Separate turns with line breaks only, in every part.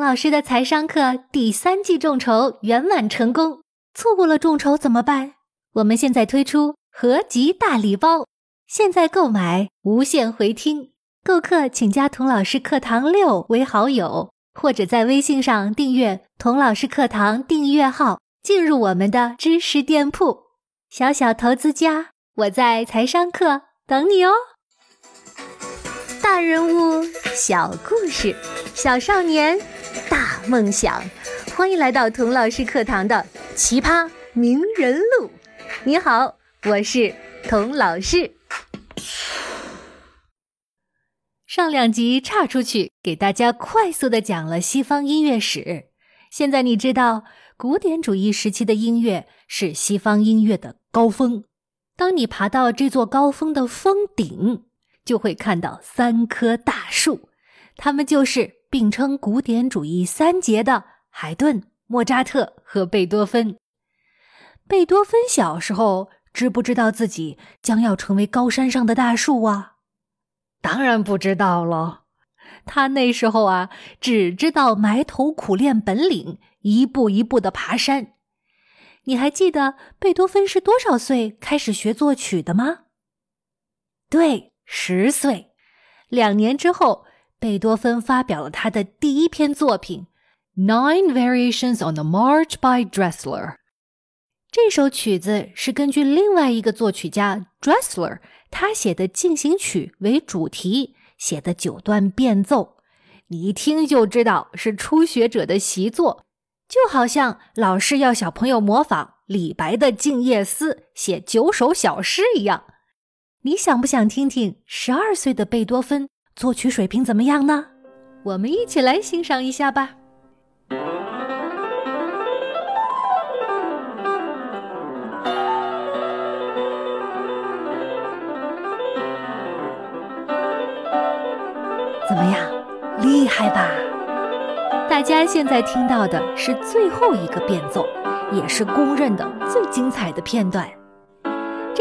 老师的财商课第三季众筹圆满成功，错过了众筹怎么办？我们现在推出合集大礼包，现在购买无限回听。购课请加童老师课堂六为好友，或者在微信上订阅童老师课堂订阅号，进入我们的知识店铺。小小投资家，我在财商课等你哦。人物，小故事，小少年，大梦想。欢迎来到童老师课堂的奇葩名人录。你好，我是童老师。上两集岔出去，给大家快速的讲了西方音乐史。现在你知道，古典主义时期的音乐是西方音乐的高峰。当你爬到这座高峰的峰顶，就会看到三棵大树，它们就是并称古典主义三杰的海顿、莫扎特和贝多芬。贝多芬小时候知不知道自己将要成为高山上的大树啊？当然不知道了。他那时候啊，只知道埋头苦练本领，一步一步的爬山。你还记得贝多芬是多少岁开始学作曲的吗？对，十岁。两年之后，贝多芬发表了他的第一篇作品《Nine Variations on the March by Dressler》。这首曲子是根据另外一个作曲家 Dressler 他写的进行曲为主题写的九段变奏，你一听就知道是初学者的习作，就好像老师要小朋友模仿李白的《静夜思》写九首小诗一样。你想不想听听十二岁的贝多芬作曲水平怎么样呢？我们一起来欣赏一下吧。怎么样，厉害吧？大家现在听到的是最后一个变奏，也是公认的最精彩的片段。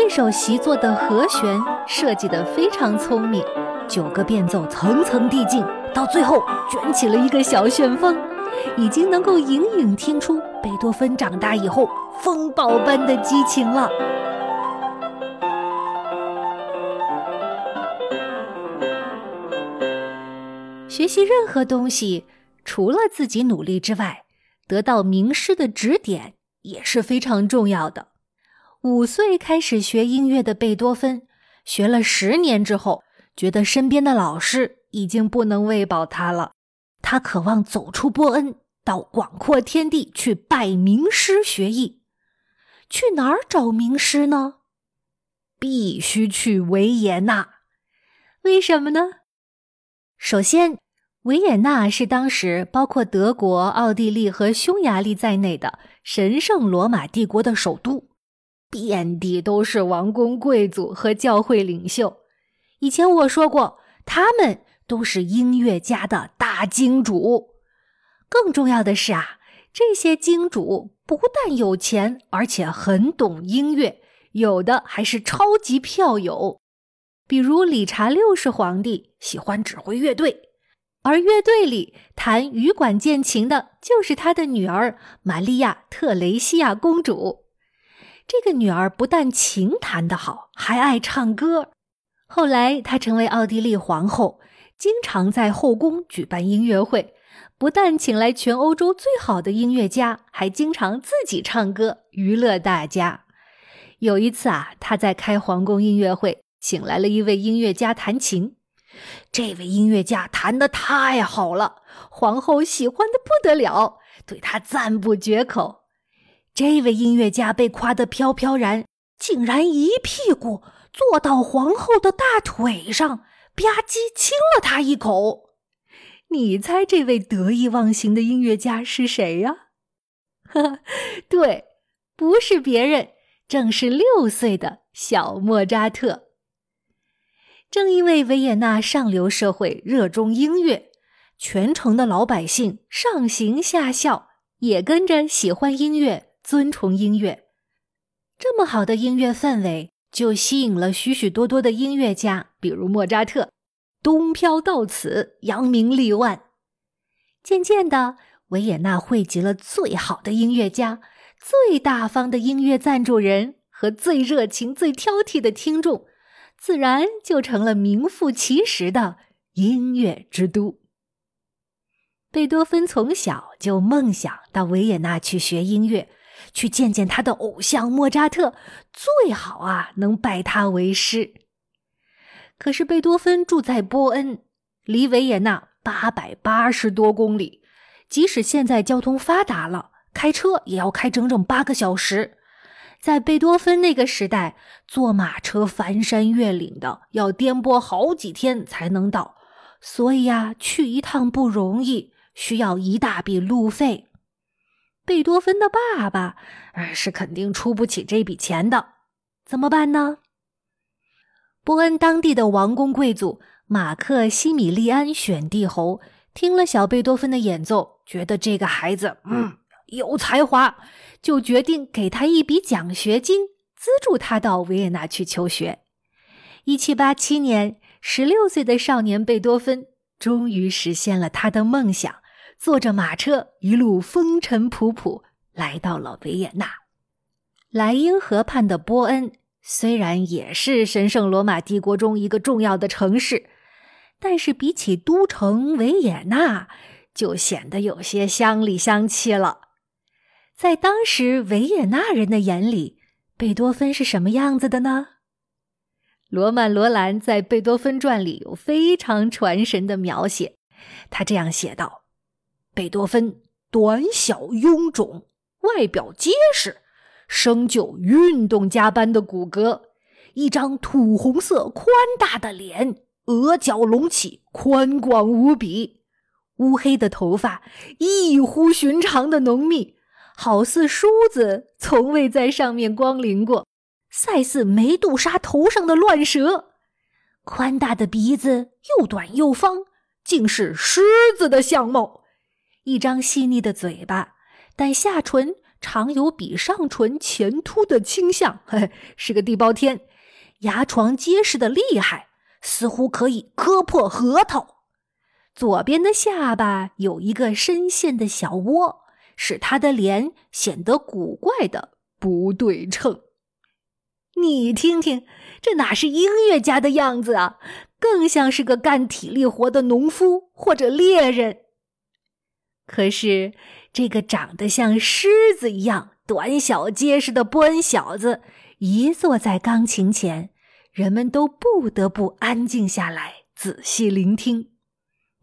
这首习作的和弦设计得非常聪明，九个变奏层层递进，到最后卷起了一个小旋风，已经能够隐隐听出贝多芬长大以后风暴般的激情了。学习任何东西，除了自己努力之外，得到名师的指点也是非常重要的。五岁开始学音乐的贝多芬，学了十年之后，觉得身边的老师已经不能喂饱他了。他渴望走出波恩，到广阔天地去拜名师学艺。去哪儿找名师呢？必须去维也纳。为什么呢？首先，维也纳是当时包括德国、奥地利和匈牙利在内的神圣罗马帝国的首都，遍地都是王公贵族和教会领袖。以前我说过，他们都是音乐家的大金主。更重要的是啊，这些金主不但有钱，而且很懂音乐，有的还是超级票友。比如理查六世皇帝喜欢指挥乐队。而乐队里弹羽管键琴的就是他的女儿玛利亚·特雷西亚公主。这个女儿不但琴弹得好，还爱唱歌。后来她成为奥地利皇后，经常在后宫举办音乐会，不但请来全欧洲最好的音乐家，还经常自己唱歌娱乐大家。有一次啊，她在开皇宫音乐会，请来了一位音乐家弹琴。这位音乐家弹得太好了，皇后喜欢的不得了，对他赞不绝口。这位音乐家被夸得飘飘然，竟然一屁股坐到皇后的大腿上，吧唧亲了她一口。你猜这位得意忘形的音乐家是谁呀？呵呵，对，不是别人，正是六岁的小莫扎特。正因为维也纳上流社会热衷音乐，全城的老百姓上行下效，也跟着喜欢音乐、尊崇音乐。这么好的音乐氛围，就吸引了许许多多的音乐家，比如莫扎特，东飘到此，扬名立万。渐渐的，维也纳汇集了最好的音乐家、最大方的音乐赞助人和最热情、最挑剔的听众，自然就成了名副其实的音乐之都。贝多芬从小就梦想到维也纳去学音乐，去见见他的偶像莫扎特，最好啊能拜他为师。可是贝多芬住在波恩，离维也纳八百八十多公里，即使现在交通发达了，开车也要开整整八个小时。在贝多芬那个时代，坐马车翻山越岭的，要颠簸好几天才能到，所以呀，去一趟不容易。需要一大笔路费，贝多芬的爸爸，呃，是肯定出不起这笔钱的。怎么办呢？波恩当地的王公贵族马克西米利安选帝侯听了小贝多芬的演奏，觉得这个孩子，嗯，有才华，就决定给他一笔奖学金，资助他到维也纳去求学。一七八七年，十六岁的少年贝多芬终于实现了他的梦想。坐着马车，一路风尘仆仆，来到了维也纳。莱茵河畔的波恩虽然也是神圣罗马帝国中一个重要的城市，但是比起都城维也纳，就显得有些乡里乡气了。在当时维也纳人的眼里，贝多芬是什么样子的呢？罗曼·罗兰在《贝多芬传》里有非常传神的描写，他这样写道。贝多芬短小臃肿，外表结实，生就运动家般的骨骼，一张土红色宽大的脸，额角隆起，宽广无比。乌黑的头发异乎寻常的浓密，好似梳子从未在上面光临过，赛似梅杜莎头上的乱蛇。宽大的鼻子又短又方，竟是狮子的相貌。一张细腻的嘴巴，但下唇常有比上唇前凸的倾向，嘿，是个地包天。牙床结实的厉害，似乎可以磕破核桃。左边的下巴有一个深陷的小窝，使他的脸显得古怪的不对称。你听听，这哪是音乐家的样子啊？更像是个干体力活的农夫或者猎人。可是，这个长得像狮子一样短小结实的波恩小子，一坐在钢琴前，人们都不得不安静下来，仔细聆听。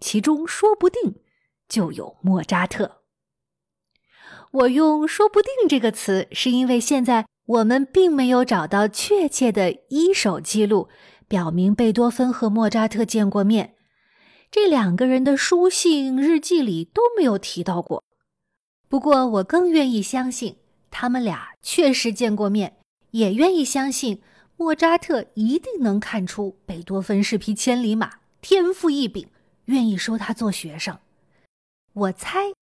其中说不定就有莫扎特。我用“说不定”这个词，是因为现在我们并没有找到确切的一手记录，表明贝多芬和莫扎特见过面。这两个人的书信、日记里都没有提到过。不过，我更愿意相信他们俩确实见过面，也愿意相信莫扎特一定能看出贝多芬是匹千里马，天赋异禀，愿意收他做学生。我猜，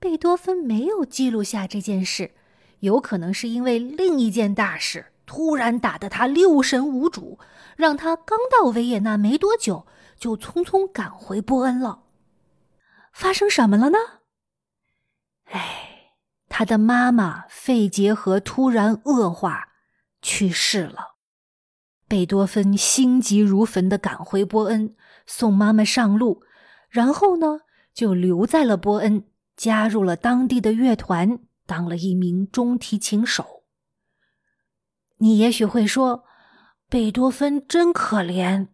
贝多芬没有记录下这件事，有可能是因为另一件大事突然打得他六神无主，让他刚到维也纳没多久。就匆匆赶回波恩了。发生什么了呢？哎，他的妈妈肺结核突然恶化，去世了。贝多芬心急如焚的赶回波恩，送妈妈上路，然后呢，就留在了波恩，加入了当地的乐团，当了一名中提琴手。你也许会说，贝多芬真可怜。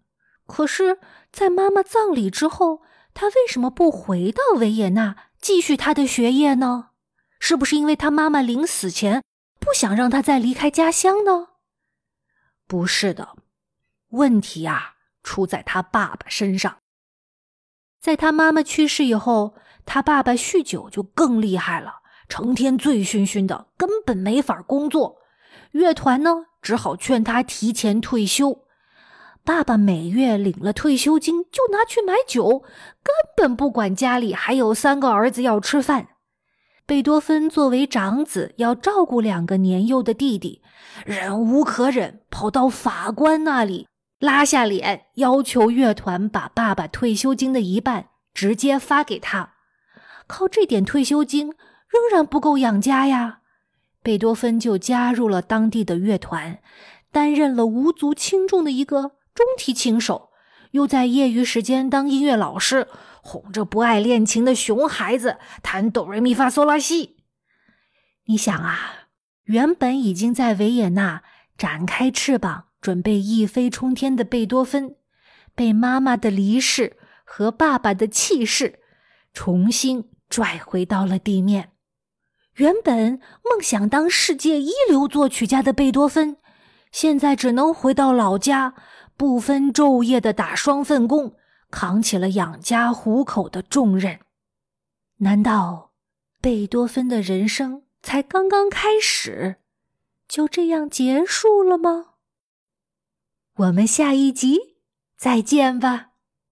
可是。在妈妈葬礼之后，他为什么不回到维也纳继续他的学业呢？是不是因为他妈妈临死前不想让他再离开家乡呢？不是的，问题啊出在他爸爸身上。在他妈妈去世以后，他爸爸酗酒就更厉害了，成天醉醺醺的，根本没法工作。乐团呢，只好劝他提前退休。爸爸每月领了退休金，就拿去买酒，根本不管家里还有三个儿子要吃饭。贝多芬作为长子，要照顾两个年幼的弟弟，忍无可忍，跑到法官那里，拉下脸要求乐团把爸爸退休金的一半直接发给他。靠这点退休金仍然不够养家呀。贝多芬就加入了当地的乐团，担任了无足轻重的一个中提琴手，又在业余时间当音乐老师，哄着不爱练琴的熊孩子弹哆来咪发嗦拉西。你想啊，原本已经在维也纳展开翅膀，准备一飞冲天的贝多芬，被妈妈的离世和爸爸的弃世，重新拽回到了地面。原本梦想当世界一流作曲家的贝多芬，现在只能回到老家，不分昼夜的打双份工，扛起了养家糊口的重任。难道贝多芬的人生才刚刚开始，就这样结束了吗？我们下一集再见吧。